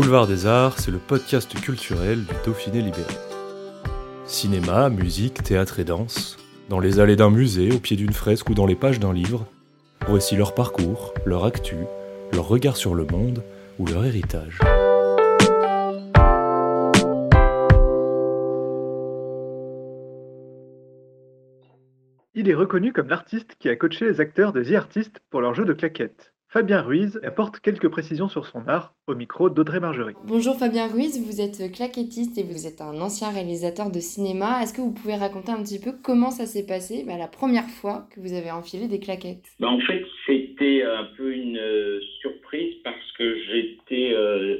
Boulevard des Arts, c'est le podcast culturel du Dauphiné libéré. Cinéma, musique, théâtre et danse, dans les allées d'un musée, au pied d'une fresque ou dans les pages d'un livre, voici leur parcours, leur actu, leur regard sur le monde ou leur héritage. Il est reconnu comme l'artiste qui a coaché les acteurs de The Artist pour leur jeu de claquettes. Fabien Ruiz apporte quelques précisions sur son art au micro d'Audrey Margerie. Bonjour Fabien Ruiz, vous êtes claquettiste et vous êtes un ancien réalisateur de cinéma. Est-ce que vous pouvez raconter un petit peu comment ça s'est passé bah, la première fois que vous avez enfilé des claquettes? Bah, En fait, c'était un peu une euh, surprise parce que j'étais euh,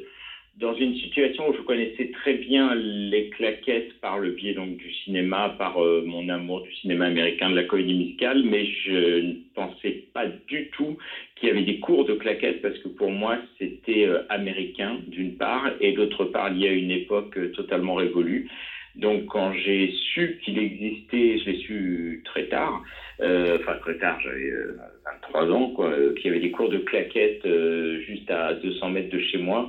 dans une situation où je connaissais très bien les claquettes par le biais donc du cinéma, par euh, mon amour du cinéma américain, de la comédie musicale, mais je ne pensais pas du tout qu'il y avait des cours de claquettes parce que pour moi c'était euh, américain d'une part et d'autre part lié à une époque euh, totalement révolue. Donc quand j'ai su qu'il existait, je l'ai su très tard, enfin très tard, j'avais 23 ans, quoi, qu'il y avait des cours de claquettes juste à 200 mètres de chez moi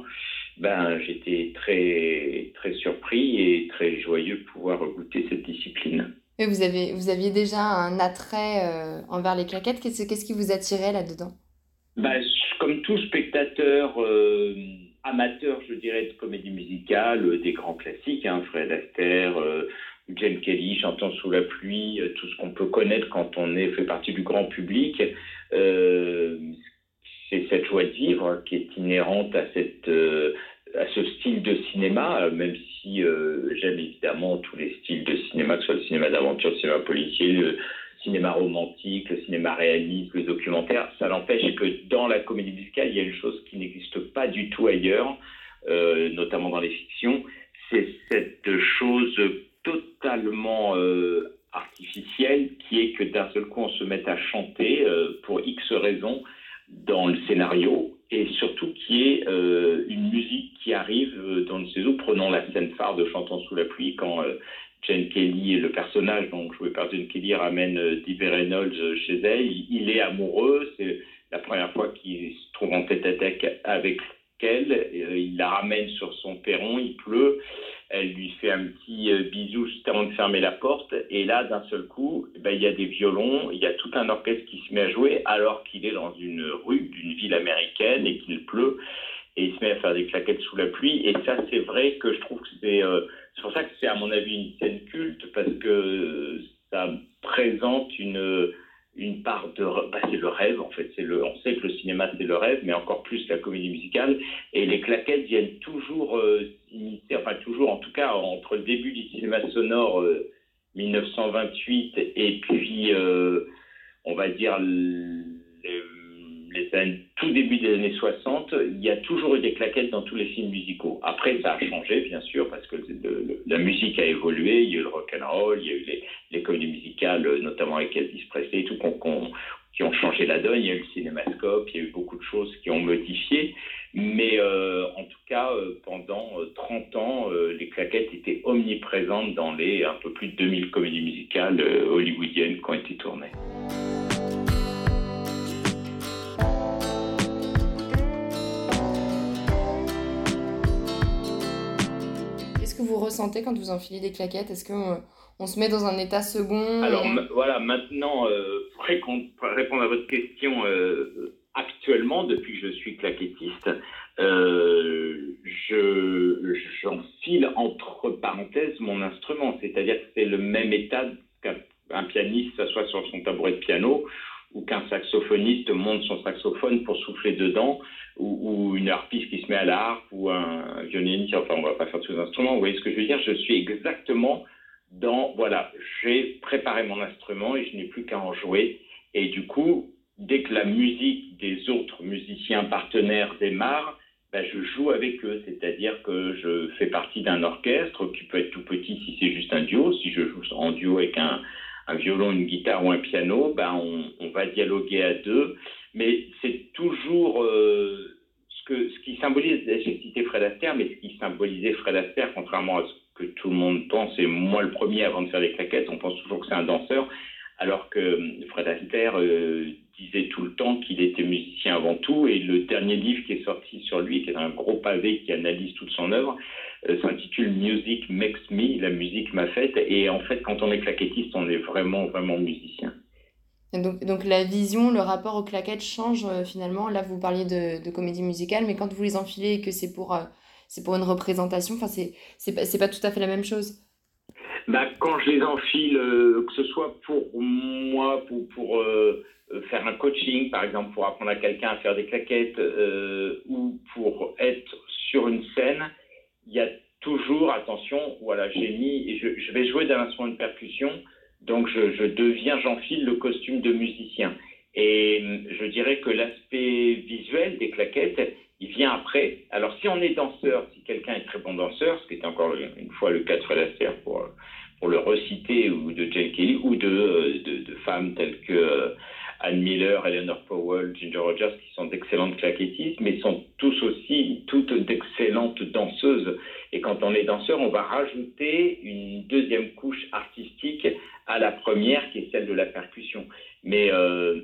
ben, j'étais très, très surpris et très joyeux de pouvoir goûter cette discipline. Et vous, avez, vous aviez déjà un attrait euh, envers les claquettes? Qu'est-ce, qu'est-ce qui vous attirait là-dedans? Ben, Comme tout spectateur euh, amateur, je dirais, de comédie musicale, euh, des grands classiques, hein, Fred Astaire, Jane Kelly, Chantant sous la pluie, tout ce qu'on peut connaître quand on est, fait partie du grand public, c'est cette joie de vivre qui est inhérente à cette à ce style de cinéma, euh, même si euh, j'aime évidemment tous les styles de cinéma, que ce soit le cinéma d'aventure, le cinéma policier, le cinéma romantique, le cinéma réaliste, le documentaire, ça n'empêche que dans la comédie musicale, il y a une chose qui n'existe pas du tout ailleurs, euh, notamment dans les fictions, c'est cette chose totalement artificielle qui est que d'un seul coup on se met à chanter pour X raisons dans le scénario et surtout qui est euh, une musique qui arrive euh, dans le saison. Prenons la scène phare de Chantons sous la pluie quand euh, Jane Kelly, le personnage donc joué par Jane Kelly, ramène euh, Dee Reynolds chez elle. Il, est amoureux, c'est la première fois qu'il se trouve en tête à tête avec elle. il la ramène sur son perron, il pleut. Elle lui fait un petit bisou juste avant de fermer la porte. Et là, d'un seul coup, eh ben, il y a des violons, il y a tout un orchestre qui se met à jouer alors qu'il est dans une rue d'une ville américaine et qu'il pleut. Et il se met à faire des claquettes sous la pluie. Et ça, c'est vrai que je trouve que c'est... Euh, c'est pour ça que c'est, à mon avis, une scène culte, parce que ça présente une une part de bah, c'est le rêve en fait. C'est le on sait que le cinéma c'est le rêve mais encore plus la comédie musicale. Et les claquettes viennent toujours euh, enfin toujours en tout cas entre le début du cinéma sonore 1928 euh, et puis euh, on va dire les, les années, tout début des années 60 il y a toujours eu des claquettes dans tous les films musicaux. Après ça a changé bien sûr parce que la musique a évolué il y a eu le rock and roll il y a eu les, comédies musicales notamment avec Elvis Presley tout qui ont changé la donne. Il y a eu le cinémascope il y a eu beaucoup de choses qui ont modifié. Mais euh, en tout cas, euh, pendant 30 euh, ans, les claquettes étaient omniprésentes dans les un peu plus de 2000 comédies musicales hollywoodiennes qui ont été tournées. Ressentez quand vous enfilez des claquettes? Est-ce qu'on on se met dans un état second? Alors voilà, maintenant, pour répondre à votre question, actuellement, depuis que je suis claquettiste, euh, je, j'enfile entre parenthèses mon instrument. C'est-à-dire que c'est le même état qu'un pianiste s'assoit sur son tabouret de piano ou qu'un saxophoniste monte son saxophone pour souffler dedans, ou, une harpiste qui se met à la harpe, ou un violoniste, enfin on va pas faire tous les instruments, vous voyez ce que je veux dire? Je suis exactement dans, voilà, j'ai préparé mon instrument et je n'ai plus qu'à en jouer, et du coup, dès que la musique des autres musiciens partenaires démarre, ben, je joue avec eux, c'est-à-dire que je fais partie d'un orchestre qui peut être tout petit si c'est juste un duo. Si je joue en duo avec un, un violon, une guitare ou un piano, ben on, on va dialoguer à deux. Mais c'est toujours euh, ce, que, ce qui symbolise, j'ai cité Fred Astaire, mais ce qui symbolisait Fred Astaire, contrairement à ce que tout le monde pense, et moi le premier avant de faire des claquettes, on pense toujours que c'est un danseur, alors que Fred Astaire euh, disait tout le temps qu'il était musicien avant tout, et le dernier livre qui est sorti sur lui, qui est un gros pavé qui analyse toute son œuvre, euh, s'intitule Music Makes Me, la musique m'a faite, et en fait quand on est claquettiste, on est vraiment, vraiment musicien. donc, donc, la vision, le rapport aux claquettes change euh, finalement. Là, vous parliez de, comédie musicale, mais quand vous les enfilez et que c'est pour, pour une représentation, c'est, pas, pas tout à fait la même chose bah, Quand je les enfile, euh, que ce soit pour moi, pour, pour euh, faire un coaching, par exemple, pour apprendre à quelqu'un à faire des claquettes, euh, ou pour être sur une scène, il y a toujours, attention, voilà, j'ai mis, je, je vais jouer d'un instrument de percussion, donc je, je deviens, j'enfile le costume de musicien. Et je dirais que l'aspect visuel des claquettes, il vient après. Alors si on est danseur, si quelqu'un est très bon danseur, ce qui était encore une fois le cas de Fred Astaire pour, pour le reciter, ou de Jane Kelly, ou de, de, de femmes telles que euh, Anne Miller, Eleanor Powell, Ginger Rogers, qui sont d'excellentes claquettistes, mais sont tous aussi toutes d'excellentes danseuses. Et quand on est danseur, on va rajouter une deuxième couche artistique à la première, qui est celle de la percussion. Mais euh,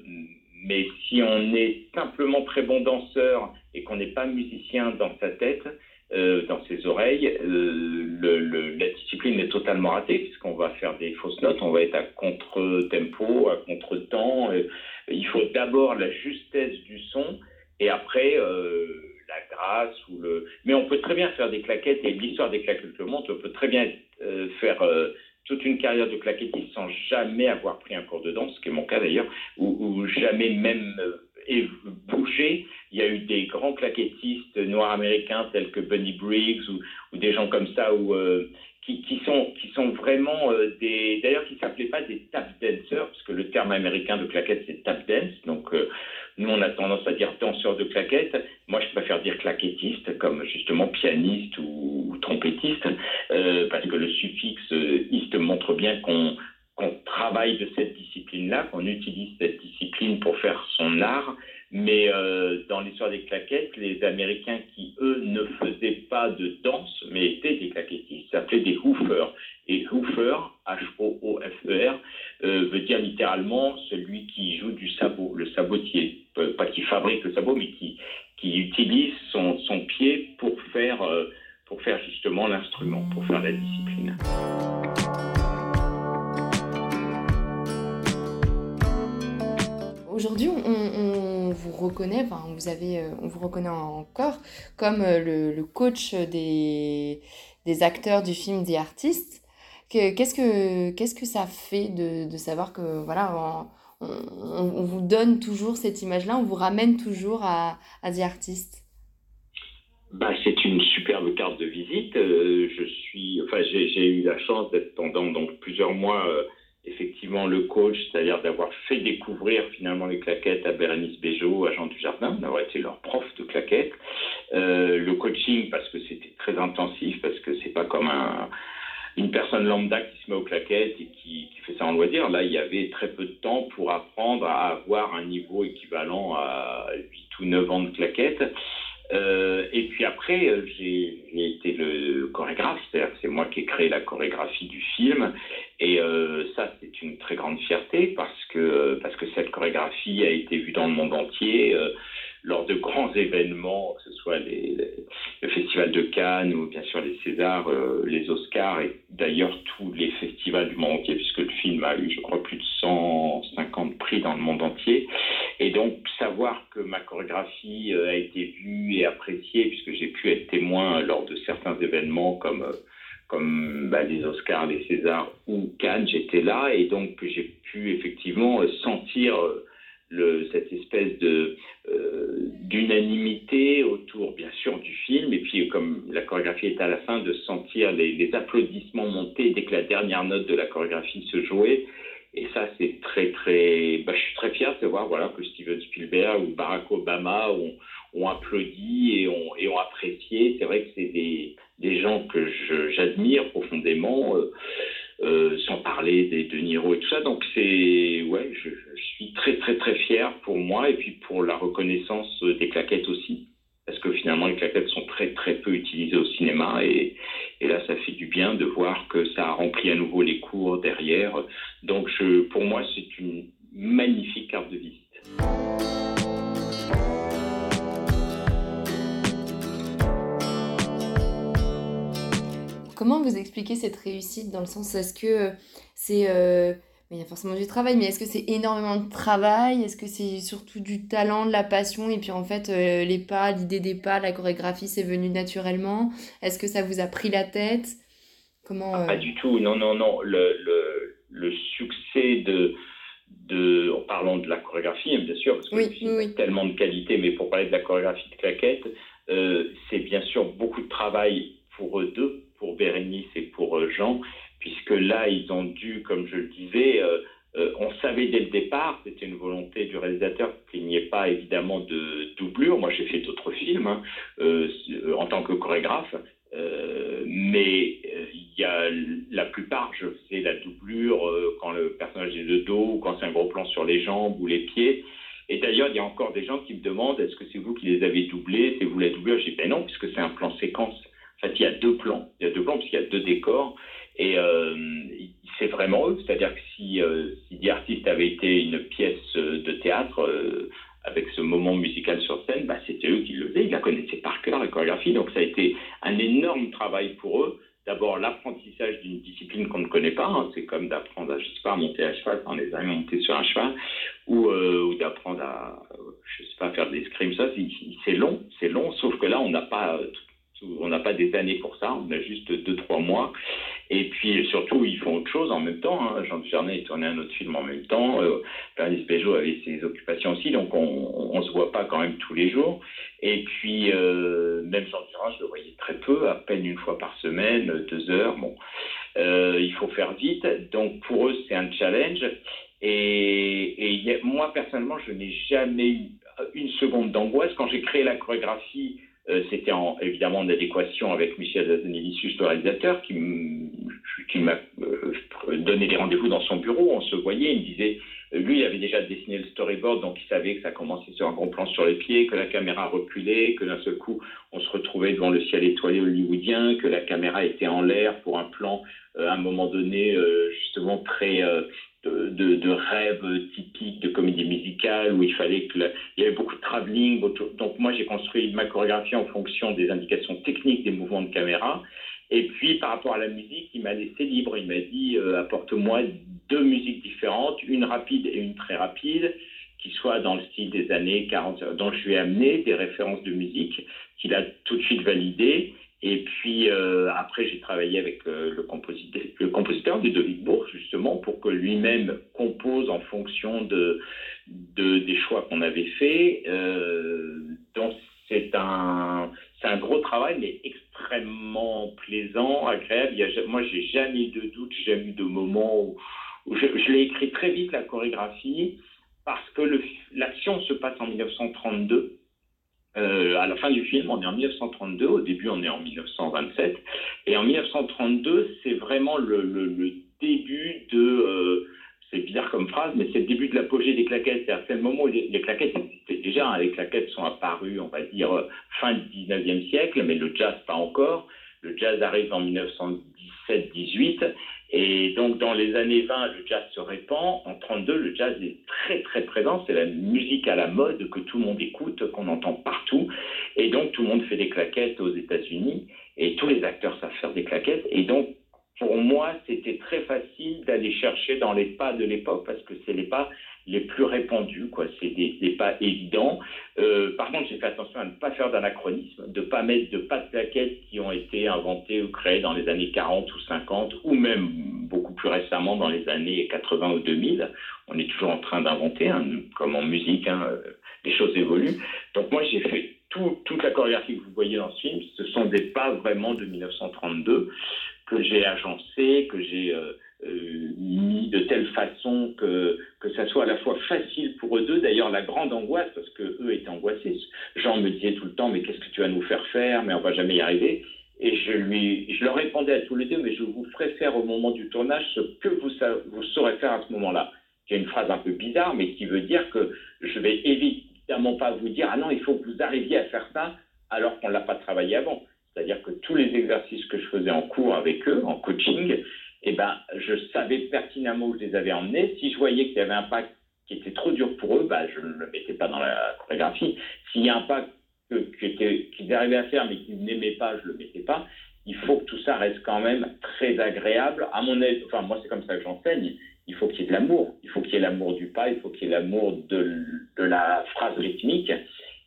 mais si on est simplement très bon danseur et qu'on n'est pas musicien dans sa tête, dans ses oreilles, euh, le, le, la discipline est totalement ratée puisqu'on va faire des fausses notes, on va être à contre-tempo, à contre-temps. Euh, il faut d'abord la justesse du son et après euh, la grâce ou le. Mais on peut très bien faire des claquettes et l'histoire des claquettes le montre. On peut très bien euh, faire toute une carrière de claquettiste sans jamais avoir pris un cours de danse, ce qui est mon cas d'ailleurs, ou, ou, jamais même euh. Il y a eu des grands claquettistes noirs américains tels que Bunny Briggs ou, des gens comme ça euh, qui, sont, vraiment euh, des... D'ailleurs, qui ne s'appelaient pas des tap dancers, parce que le terme américain de claquette, c'est tap dance. Donc, euh, nous, on a tendance à dire danseur de claquettes. Moi, je préfère dire claquettiste, comme justement pianiste ou, trompettiste, parce que le suffixe iste montre bien qu'on qu'on travaille de cette discipline-là, qu'on utilise cette discipline pour faire son art. Mais euh, dans l'histoire des claquettes, les Américains qui, eux, ne faisaient pas de danse, mais étaient des claquettistes, s'appelaient des hoofers. Et hoofer, H-O-O-F-E-R, euh, veut dire littéralement celui qui joue du sabot, le sabotier. Pas qui fabrique le sabot, mais qui, qui utilise son, son pied pour faire, euh, pour faire justement l'instrument, pour faire la discipline. Reconnaît, enfin, vous avez, on vous reconnaît encore comme le, le coach des, des, acteurs du film The Artist. Qu'est-ce que, qu'est-ce que ça fait de, de savoir que voilà, on, on, vous donne toujours cette image-là, on vous ramène toujours à, à The Artist? Bah, c'est une superbe carte de visite. Euh, je suis, enfin, j'ai eu la chance d'être pendant donc plusieurs mois euh, effectivement le coach, c'est-à-dire d'avoir fait découvrir finalement les claquettes à Bérénice Béjot, à Jean Dujardin, d'avoir été leur prof de claquettes. Euh, le coaching parce que c'était très intensif, parce que c'est pas comme un, une personne lambda qui se met aux claquettes et qui, qui, fait ça en loisir. Là, il y avait très peu de temps pour apprendre à avoir un niveau équivalent à 8 ou 9 ans de claquettes. Euh, et puis après, j'ai été le chorégraphe, c'est-à-dire c'est moi qui ai créé la chorégraphie du film. Et euh, ça, c'est une très grande fierté parce que, parce que cette chorégraphie a été vue dans le monde entier. Lors de grands événements, que ce soit les, le Festival de Cannes ou bien sûr les Césars, euh, les Oscars et d'ailleurs tous les festivals du monde entier, puisque le film a eu, je crois, plus de 150 prix dans le monde entier. Et donc savoir que ma chorégraphie euh, a été vue et appréciée, puisque j'ai pu être témoin lors de certains événements comme euh, bah, les Oscars, les Césars ou Cannes, j'étais là et donc j'ai pu effectivement sentir le, cette espèce de euh, d'unanimité autour, bien sûr, du film, et puis comme la chorégraphie est à la fin, de sentir les, les, applaudissements monter dès que la dernière note de la chorégraphie se jouait. Et ça, c'est très, très. Bah, je suis très fier de voir voilà, que Steven Spielberg ou Barack Obama ont, ont applaudi et ont, et ont apprécié. C'est vrai que c'est des, des gens que j'admire profondément. Euh, euh, sans parler des De Niro et tout ça. Donc c'est ouais, je, je, suis très très très fier pour moi et puis pour la reconnaissance des claquettes aussi, parce que finalement les claquettes sont très très peu utilisées au cinéma et, et là ça fait du bien de voir que ça a rempli à nouveau les cours derrière. Donc je, pour moi c'est une magnifique carte de visite. Comment vous expliquez cette réussite dans le sens, est-ce que euh, c'est... Euh, il y a forcément du travail, mais est-ce que c'est énormément de travail? Est-ce que c'est surtout du talent, de la passion? Et puis en fait, euh, les pas, l'idée des pas, la chorégraphie, c'est venu naturellement? Est-ce que ça vous a pris la tête? Comment Pas du tout, non, non, non. Le, le, le succès de, de, en parlant de la chorégraphie, hein, bien sûr, parce que oui, oui. tellement de qualité, mais pour parler de la chorégraphie de claquette, euh, c'est bien sûr beaucoup de travail pour eux deux, pour Bérénice et pour euh, Jean, puisque là, ils ont dû, comme je le disais, euh, euh, on savait dès le départ, c'était une volonté du réalisateur qu'il n'y ait pas évidemment de doublure. Moi, j'ai fait d'autres films hein, en tant que chorégraphe, mais il y a la plupart, je fais la doublure quand le personnage est de dos, ou quand c'est un gros plan sur les jambes ou les pieds. Et d'ailleurs, il y a encore des gens qui me demandent est-ce que c'est vous qui les avez doublés? C'est vous la doublure? J'ai dit ben non, puisque c'est un plan séquence. En fait, il y a deux plans. Il y a deux plans puisqu'il y a deux décors. Et euh, c'est vraiment eux. C'est-à-dire que si, euh, si The avait été une pièce euh, de théâtre euh, avec ce moment musical sur scène, bah, c'était eux qui le faisaient. Ils la connaissaient par cœur, la chorégraphie. Donc ça a été un énorme travail pour eux. D'abord, l'apprentissage d'une discipline qu'on ne connaît pas. Hein. C'est comme d'apprendre à, je sais pas, monter à cheval quand on est jamais monté sur un cheval. Ou, d'apprendre à, je sais pas, faire des l'escrime. Ça, c'est long. C'est long. Sauf que là, on n'a pas on n'a pas des années pour ça, on a juste deux, trois mois. Et puis surtout, ils font autre chose en même temps. Hein. Jean Dujardin tournait un autre film en même temps. Euh, Bernice Bejo avait ses occupations aussi, donc on ne se voit pas quand même tous les jours. Et puis, euh, même Jean Dujardin, je le voyais très peu, à peine une fois par semaine, deux heures. Bon, euh, il faut faire vite. Donc pour eux, c'est un challenge. Et, moi, personnellement, je n'ai jamais eu une seconde d'angoisse. Quand j'ai créé la chorégraphie, c'était évidemment en adéquation avec Michel Zanelicius, le réalisateur, qui m'a euh, donné des rendez-vous dans son bureau. On se voyait, il me disait, euh, lui, il avait déjà dessiné le storyboard, donc il savait que ça commençait sur un gros plan sur les pieds, que la caméra reculait, que d'un seul coup, on se retrouvait devant le ciel étoilé hollywoodien, que la caméra était en l'air pour un plan, à un moment donné, justement très de, de, rêves typiques de comédie musicale où il fallait que il y avait beaucoup de travelling. Donc moi j'ai construit ma chorégraphie en fonction des indications techniques des mouvements de caméra. Et puis par rapport à la musique, il m'a laissé libre. Il m'a dit euh, apporte-moi deux musiques différentes, une rapide et une très rapide, qui soient dans le style des années 40. Donc je lui ai amené des références de musique qu'il a tout de suite validées. Et puis euh, après, j'ai travaillé avec euh, le, compositeur, le compositeur Ludovic Bourg, justement, pour que lui-même compose en fonction de, de des choix qu'on avait faits. Euh, donc c'est un, c'est un gros travail, mais extrêmement plaisant, agréable. Il y a, moi, j'ai jamais eu de doute, j'ai jamais eu de moment où, je l'ai écrit très vite, la chorégraphie, parce que l'action se passe en 1932. Euh, à la fin du film, on est en 1932, au début on est en 1927, et en 1932, c'est vraiment le, le, le, début de, euh, c'est bizarre comme phrase, mais c'est le début de l'apogée des claquettes, c'est-à-dire le moment où les, claquettes existaient déjà, hein, les claquettes sont apparues, on va dire, fin du 19e siècle, mais le jazz pas encore, le jazz arrive en 1917-18, et donc, dans les années 20, le jazz se répand. En 32, le jazz est très, très présent. C'est la musique à la mode que tout le monde écoute, qu'on entend partout. Et donc, tout le monde fait des claquettes aux États-Unis. Et tous les acteurs savent faire des claquettes. Et donc, pour moi, c'était très facile d'aller chercher dans les pas de l'époque parce que c'est les pas les plus répandus, quoi. C'est des, pas évidents. Euh, par contre, j'ai fait attention à ne pas faire d'anachronisme, de pas mettre de pas de plaquettes qui ont été inventées ou créées dans les années 40 ou 50, ou même beaucoup plus récemment dans les années 80 ou 2000. On est toujours en train d'inventer, hein, comme en musique, hein, euh, les choses évoluent. Donc moi, j'ai fait tout, toute la chorégraphie que vous voyez dans ce film, ce sont des pas vraiment de 1932 que j'ai agencé, que j'ai euh, mis de telle façon que, que ça soit à la fois facile pour eux deux. D'ailleurs, la grande angoisse, parce que eux étaient angoissés. Jean me disait tout le temps, mais qu'est-ce que tu vas nous faire faire? Mais on va jamais y arriver. Et je lui, je leur répondais à tous les deux, mais je vous ferai faire au moment du tournage ce que vous, vous saurez faire à ce moment-là. Qui est une phrase un peu bizarre, mais qui veut dire que je vais évidemment pas vous dire, ah non, il faut que vous arriviez à faire ça alors qu'on l'a pas travaillé avant. C'est-à-dire que tous les exercices que je faisais en cours avec eux, en coaching, eh ben, je savais pertinemment où je les avais emmenés. Si je voyais qu'il y avait un pas qui était trop dur pour eux, bah, je ne le mettais pas dans la chorégraphie. S'il y a un pas qu'ils arrivaient à faire mais qu'ils n'aimaient pas, je ne le mettais pas. Il faut que tout ça reste quand même très agréable. À mon aise, enfin moi c'est comme ça que j'enseigne. Il faut qu'il y ait de l'amour. Il faut qu'il y ait l'amour du pas. Il faut qu'il y ait l'amour de, la phrase rythmique.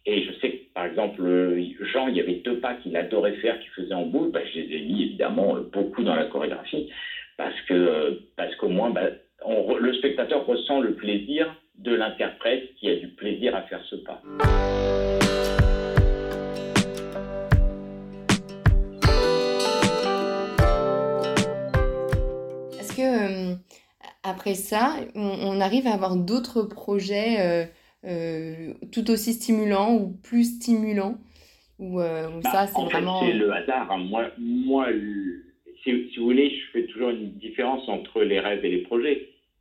Et je sais que, par exemple, Jean, il y avait deux pas qu'il adorait faire, qu'il faisait en boule. Bah, je les ai mis, évidemment, beaucoup dans la chorégraphie. Parce que, parce qu'au moins, bah, le spectateur ressent le plaisir de l'interprète qui a du plaisir à faire ce pas. Euh, après ça, on, arrive à avoir d'autres projets euh, euh, tout aussi stimulants ou plus stimulants? Ou bah, ça, c'est vraiment. Le hasard. Hein. Moi, moi si, vous voulez, je fais toujours une différence entre les rêves et les projets.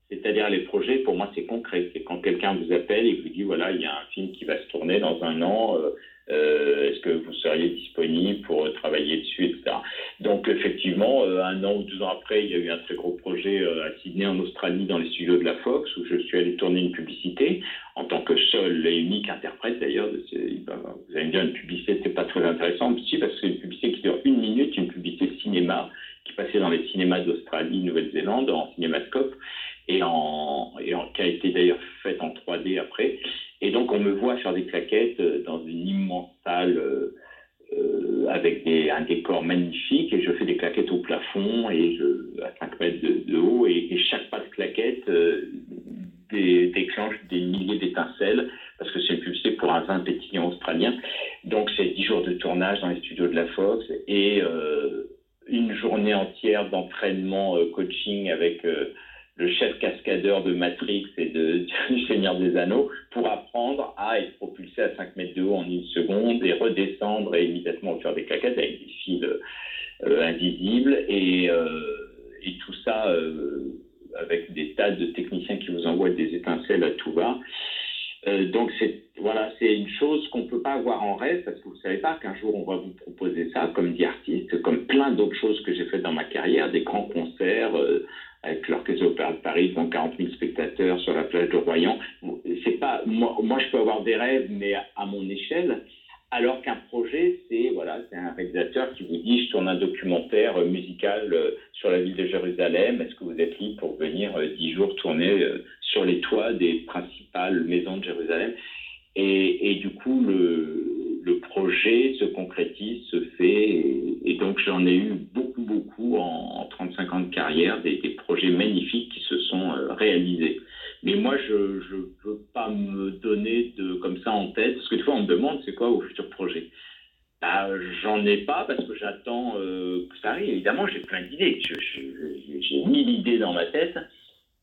C'est-à-dire les projets, pour moi, c'est concret. C'est quand quelqu'un vous appelle et vous dit, voilà, il y a un film qui va se tourner dans un an, euh, est-ce que vous seriez disponible pour travailler dessus, etc. Donc effectivement, euh, un an ou deux ans après, il y a eu un très gros projet euh, à Sydney, en Australie, dans les studios de la Fox, où je suis allé tourner une publicité en tant que seul et unique interprète d'ailleurs. Vous allez me dire, une publicité, c'est pas très intéressant, si, parce Nouvelle-Zélande, en cinémascope, étincelles à tout va. donc c'est voilà, c'est une chose qu'on peut pas avoir en rêve parce que vous savez pas qu'un jour on va vous proposer ça comme dit artiste, comme plein d'autres choses que j'ai faites dans ma carrière, des grands concerts avec l'Orchestre Opéra de Paris devant 40 000 spectateurs sur la plage de Royan. C'est pas, moi, moi, je peux avoir des rêves, mais à, mon échelle. Alors qu'un projet, c'est voilà, c'est un réalisateur qui vous dit je tourne un documentaire euh, musical euh, sur la ville de Jérusalem. Est-ce que vous êtes libre pour venir euh, dix jours tourner sur les toits des principales maisons de Jérusalem et, et, du coup, le, le, projet se concrétise, se fait. Et, donc, j'en ai eu beaucoup, beaucoup en, en 35 ans de carrière, des, projets magnifiques qui se sont euh, réalisés. Mais moi, je ne veux pas me donner de comme ça en tête, parce que des fois, on me demande c'est quoi vos futurs projets? Bah, j'en ai pas parce que j'attends euh, que ça arrive. Évidemment, j'ai plein d'idées. J'ai mille idées dans ma tête,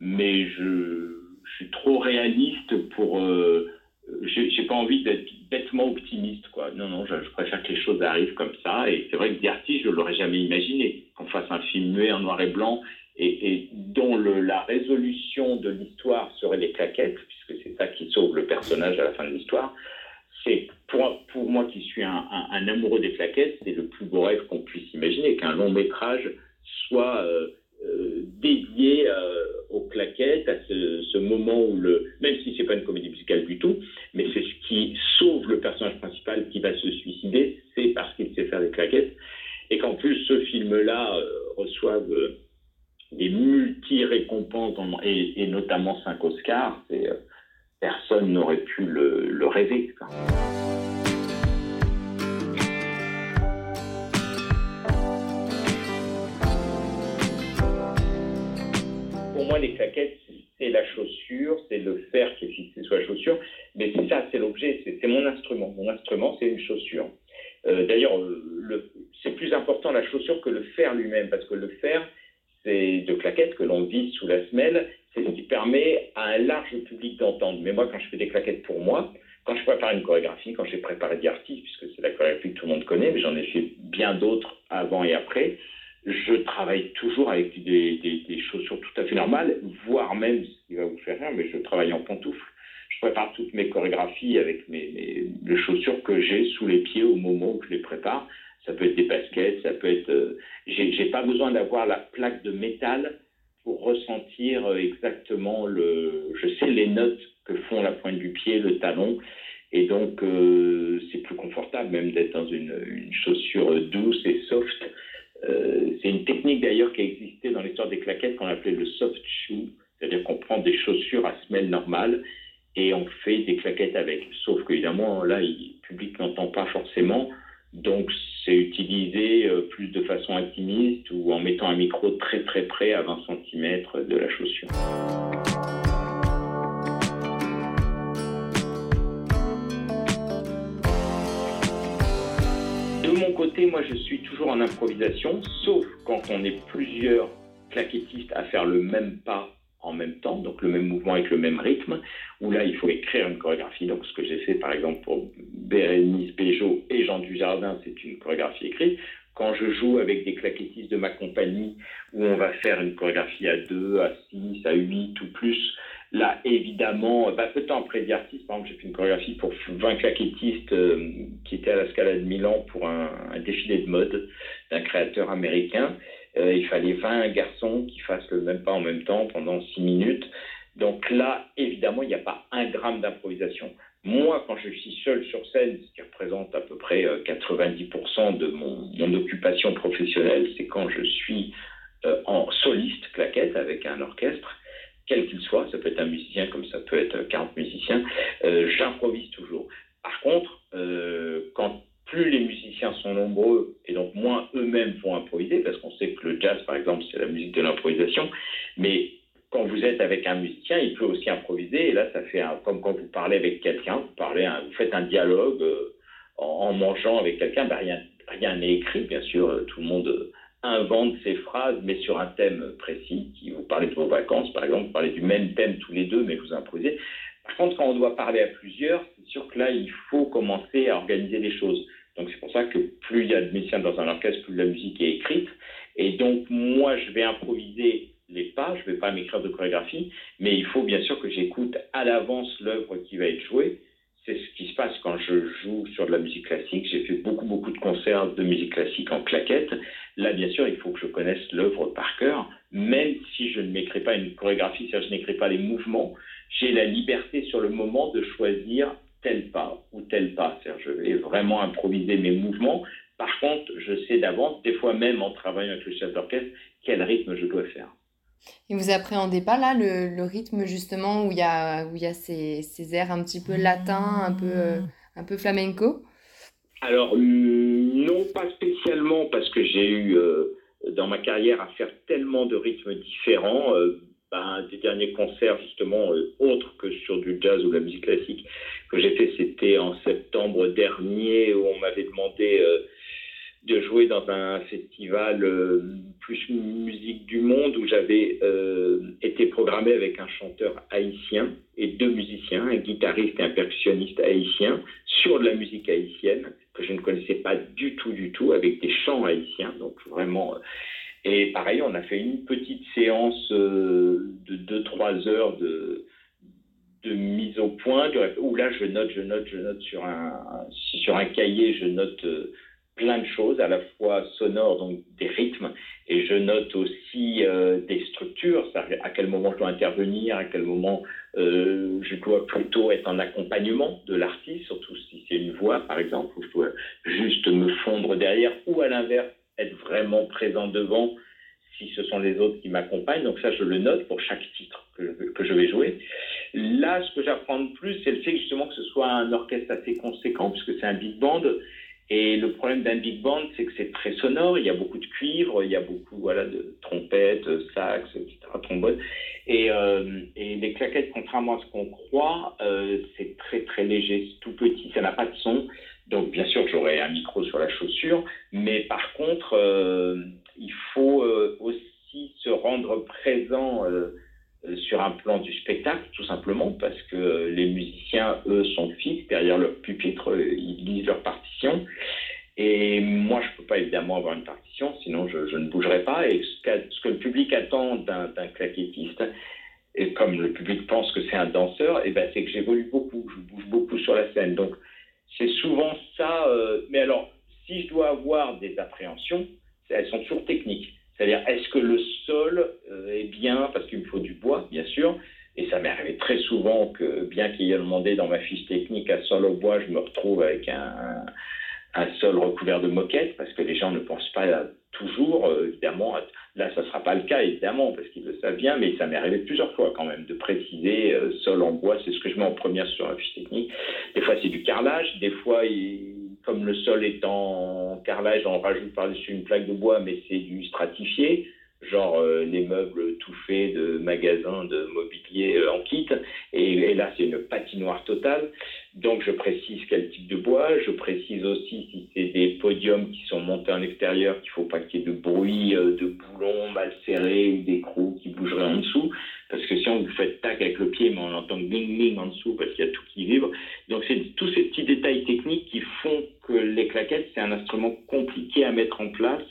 mais je, suis trop réaliste pour. Euh, j'ai pas envie d'être bêtement optimiste, quoi. Non, non, je, préfère que les choses arrivent comme ça. Et c'est vrai que artistes, je l'aurais jamais imaginé qu'on fasse un film muet en noir et blanc et, dont la résolution de l'histoire serait les claquettes, puisque c'est ça qui sauve le personnage à la fin de l'histoire. C'est pour, pour moi qui suis un, un, amoureux des claquettes, c'est le plus beau rêve qu'on puisse imaginer, qu'un long métrage soit euh, dédié euh, aux claquettes, à ce, moment où le, même si c'est pas une comédie musicale du tout, mais c'est ce qui sauve le personnage principal qui va se suicider, c'est parce qu'il sait faire des claquettes, et qu'en plus ce film-là reçoive des multi-récompenses, et, notamment 5 Oscars, euh, personne n'aurait pu le, rêver. Les claquettes, c'est la chaussure, c'est le fer qui est fixé sur la chaussure, mais c'est ça, c'est l'objet, c'est mon instrument. Mon instrument, c'est une chaussure. Euh, D'ailleurs, c'est plus important la chaussure que le fer lui-même, parce que le fer, de claquettes que l'on vise sous la semelle, c'est ce qui permet à un large public d'entendre. Mais moi, quand je fais des claquettes pour moi, quand je prépare une chorégraphie, quand j'ai préparé des artistes, puisque c'est la chorégraphie que tout le monde connaît, mais j'en ai fait bien d'autres avant et après, je travaille toujours avec des, des, chaussures tout à fait normales, voire même, ce qui va vous faire rire, mais je travaille en pantoufles. Je prépare toutes mes chorégraphies avec mes, les chaussures que j'ai sous les pieds au moment où je les prépare. Ça peut être des baskets, ça peut être. Euh, j'ai pas besoin d'avoir la plaque de métal pour ressentir euh, exactement le. Je sais les notes que font la pointe du pied, le talon. Et donc, euh, c'est plus confortable même d'être dans une, une, chaussure douce et soft. Euh, c'est une technique d'ailleurs qui a existé dans l'histoire des claquettes qu'on appelait le soft shoe, c'est-à-dire qu'on prend des chaussures à semelle normale et on fait des claquettes avec. Sauf qu'évidemment, là, le public n'entend pas forcément. Donc, c'est utilisé euh, plus de façon intimiste ou en mettant un micro très très près à 20 cm de la chaussure. Moi, je suis toujours en improvisation, sauf quand on est plusieurs claquettistes à faire le même pas en même temps, donc le même mouvement avec le même rythme, où là, il faut écrire une chorégraphie. Donc, ce que j'ai fait, par exemple, pour Bérénice Béjot et Jean Dujardin, c'est une chorégraphie écrite. Quand je joue avec des claquettistes de ma compagnie, où on va faire une chorégraphie à 2, à 6, à 8 ou plus, là, évidemment, bah, peu de temps après artistes, par exemple, j'ai fait une chorégraphie pour 20 claquettistes euh, qui étaient à la Scala de Milan pour un, défilé de mode d'un créateur américain. Euh, il fallait 20 garçons qui fassent le même pas en même temps pendant 6 minutes. Donc là, évidemment, il n'y a pas un gramme d'improvisation. Moi, quand je suis seul sur scène, ce qui représente à peu près 90% euh, de mon, occupation professionnelle, c'est quand je suis euh, en soliste claquette avec un orchestre, quel qu'il soit, ça peut être un musicien comme ça peut être 40 musiciens, j'improvise toujours. Par contre, quand plus les musiciens sont nombreux et donc moins eux-mêmes vont improviser, parce qu'on sait que le jazz, par exemple, c'est la musique de l'improvisation, mais quand vous êtes avec un musicien, il peut aussi improviser, et là, ça fait un, comme quand vous parlez avec quelqu'un, vous, parlez vous faites un dialogue euh, en, mangeant avec quelqu'un, ben rien rien n'est écrit, bien sûr, tout le monde invente ses phrases, mais sur un thème précis, qui vous parlez de vos vacances, par exemple, vous parlez du même thème tous les deux, mais vous improvisez. Par contre, quand on doit parler à plusieurs, c'est sûr que là, il faut commencer à organiser les choses. Donc c'est pour ça que plus il y a de musiciens dans un orchestre, plus la musique est écrite. Et donc moi, je vais improviser les pas, je ne vais pas m'écrire de chorégraphie, mais il faut bien sûr que j'écoute à l'avance l'œuvre qui va être jouée. C'est ce qui se passe quand je joue sur de la musique classique. J'ai fait beaucoup, beaucoup de concerts de musique classique en claquette. Là, bien sûr, il faut que je connaisse l'œuvre par cœur, même si je ne m'écris pas une chorégraphie, c'est-à-dire je n'écris pas les mouvements. J'ai la liberté sur le moment de choisir tel pas ou tel pas. Je vais vraiment improviser mes mouvements. Par contre, je sais d'avance, des fois même en travaillant avec le chef d'orchestre, quel rythme je dois faire. Et vous appréhendez pas là le, rythme justement où il y a, où il y a ces, ces, airs un petit peu latins, un peu, euh, un peu flamenco? Alors non, pas spécialement parce que j'ai eu euh, dans ma carrière à faire tellement de rythmes différents. Euh, ben, des derniers concerts justement euh, autres que sur du jazz ou la musique classique que j'ai fait, c'était en septembre dernier où on m'avait demandé euh, de jouer dans un festival euh, plus musique du monde où j'avais été programmé avec un chanteur haïtien et deux musiciens, un guitariste et un percussionniste haïtien sur de la musique haïtienne que je ne connaissais pas du tout du tout avec des chants haïtiens. Donc vraiment et pareil, on a fait une petite séance euh, de 2-3 heures de, mise au point, où là je note, je note, je note sur un, sur un cahier, je note euh, plein de choses, à la fois sonores, donc des rythmes, et je note aussi euh, des structures, à quel moment je dois intervenir, à quel moment je dois plutôt être en accompagnement de l'artiste, surtout si c'est une voix par exemple, où je dois juste me fondre derrière, ou à l'inverse, être vraiment présent devant si ce sont les autres qui m'accompagnent. Donc ça, je le note pour chaque titre que, que je vais jouer. Là, ce que j'apprends de plus, c'est le fait justement que ce soit un orchestre assez conséquent, puisque c'est un big band. Et le problème d'un big band, c'est que c'est très sonore. Il y a beaucoup de cuivre, il y a beaucoup voilà, de trompettes, sax, etc., trombone. Et, euh, et les claquettes, contrairement à ce qu'on croit, euh, c'est très très léger, c'est tout petit, ça n'a pas de son. Donc bien sûr, j'aurai un micro sur la chaussure, mais par contre, euh, il faut euh, aussi se spectacle, tout simplement, parce que les musiciens, eux, sont fixes derrière leur pupitre, ils lisent leur partition. Et moi, je ne peux pas évidemment avoir une partition, sinon je, ne bougerai pas. Et ce, ce, que le public attend d'un claquettiste, et comme le public pense que c'est un danseur, eh ben, c'est que j'évolue beaucoup, je bouge beaucoup sur la scène. Donc, c'est souvent ça. Euh, mais alors, si je dois avoir des appréhensions, elles sont toujours techniques. C'est-à-dire, est-ce que le sol euh, est bien, parce qu'il me faut du bois, bien sûr, et ça m'est arrivé très souvent que, bien qu'il y ait demandé dans ma fiche technique un sol au bois, je me retrouve avec un, sol recouvert de moquettes, parce que les gens ne pensent pas toujours, euh, évidemment, là, ça ne sera pas le cas, évidemment, parce qu'ils le savent bien, mais ça m'est arrivé plusieurs fois quand même de préciser euh, sol en bois, c'est ce que je mets en première sur la fiche technique. Des fois, c'est du carrelage, des fois, comme le sol est en carrelage, on rajoute par-dessus une plaque de bois, mais c'est du stratifié genre euh, les meubles tout faits de magasins de mobilier euh, en kit. Et, là, c'est une patinoire totale. Donc, je précise quel type de bois. Je précise aussi si c'est des podiums qui sont montés en extérieur, qu'il ne faut pas qu'il y ait de bruit, euh, de boulons mal serrés ou d'écrous qui bougeraient en dessous. Parce que si on vous fait tac avec le pied, mais on entend bling bling en dessous parce qu'il y a tout qui vibre. Donc, c'est tous ces petits détails techniques qui font que les claquettes, c'est un instrument compliqué à mettre en place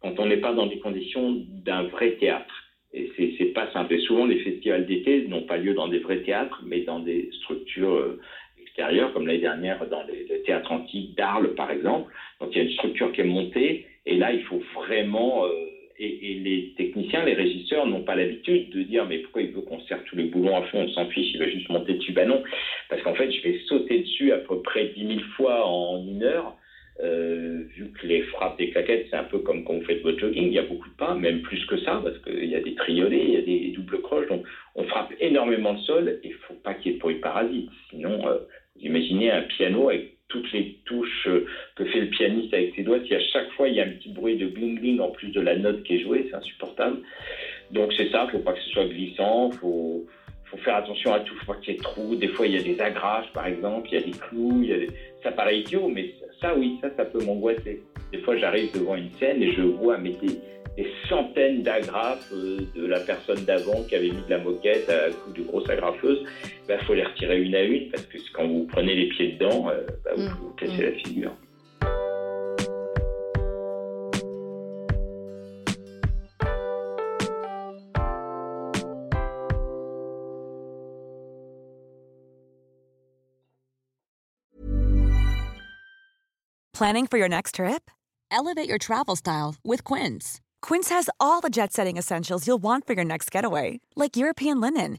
quand on n'est pas dans des conditions d'un vrai théâtre. Et c'est pas simple. Et souvent, les festivals d'été n'ont pas lieu dans des vrais théâtres, mais dans des structures euh, extérieures, comme l'année dernière dans les, théâtres antiques d'Arles, par exemple. Donc, il y a une structure qui est montée, et là, il faut vraiment... Euh, et, les techniciens, les régisseurs n'ont pas l'habitude de dire mais pourquoi il veut qu'on serre tous les boulons à fond, on s'en fiche, il va juste monter dessus. Ben non, parce qu'en fait, je vais sauter dessus à peu près 10 000 fois en une heure euh, vu que les frappes des claquettes, c'est un peu comme quand vous faites votre jogging, il y a beaucoup de pas, même plus que ça, parce qu'il y a des triolets, il y a des doubles croches, donc on frappe énormément le sol, et il faut pas qu'il y ait de bruit parasite. Sinon, euh, vous imaginez un piano avec toutes les touches euh, que fait le pianiste avec ses doigts, si à chaque fois il y a un petit bruit de bling-bling en plus de la note qui est jouée, c'est insupportable. Donc c'est ça, il ne faut pas que ce soit glissant, faut, faut faire attention à tout, il faut pas qu'il y ait trous. Des fois, il y a des agrafes, par exemple, il y a des clous, il y a des... ça paraît idiot, mais ça, oui, ça, ça peut m'angoisser. Des fois, j'arrive devant une scène et je vois mais des, centaines d'agrafes euh, de la personne d'avant qui avait mis de la moquette à coup de grosse agrafeuse. Il bah, faut les retirer une à une parce que quand vous prenez les pieds dedans, euh, bah, vous, mm. vous mmh. cassez mm. la figure. Planning for your next trip? Elevate your travel style with Quince. Quince has all the jet setting essentials you'll want for your next getaway, like European linen,